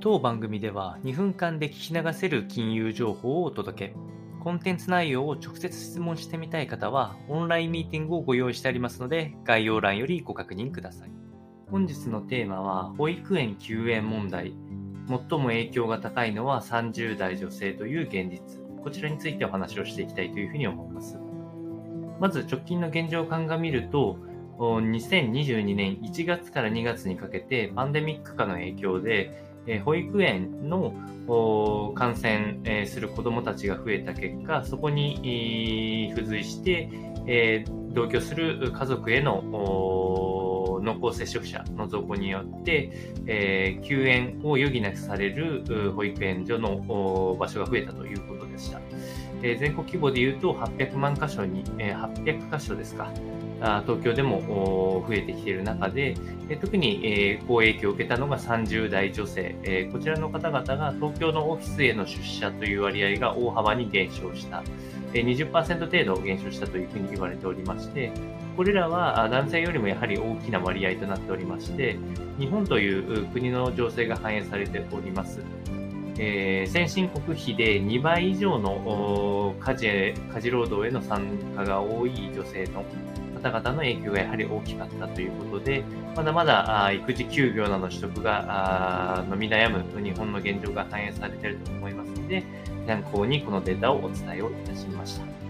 当番組では2分間で聞き流せる金融情報をお届け。コンテンツ内容を直接質問してみたい方は、オンラインミーティングをご用意してありますので、概要欄よりご確認ください。本日のテーマは、保育園休園問題。最も影響が高いのは30代女性という現実。こちらについてお話をしていきたいというふうに思います。まず直近の現状を鑑みると、2022年1月から2月にかけてパンデミック化の影響で保育園の感染する子どもたちが増えた結果、そこに付随して、同居する家族への濃厚接触者の増加によって、え休園を余儀なくされる保育園所の場所が増えたということで。え全国規模でいうと800万箇所に、え800箇所ですか、東京でも増えてきている中で、特に好影響を受けたのが30代女性、こちらの方々が東京のオフィスへの出社という割合が大幅に減少した、20%程度減少したというふうに言われておりまして、これらは男性よりもやはり大きな割合となっておりまして、日本という国の情勢が反映されております。えー、先進国比で2倍以上の家事家事労働への参加が多い女性の方々の影響がやはり大きかったということで、まだまだ育児休業などの取得が伸び悩む日本の現状が反映されていると思いますので、参考にこのデータをお伝えをいたしました。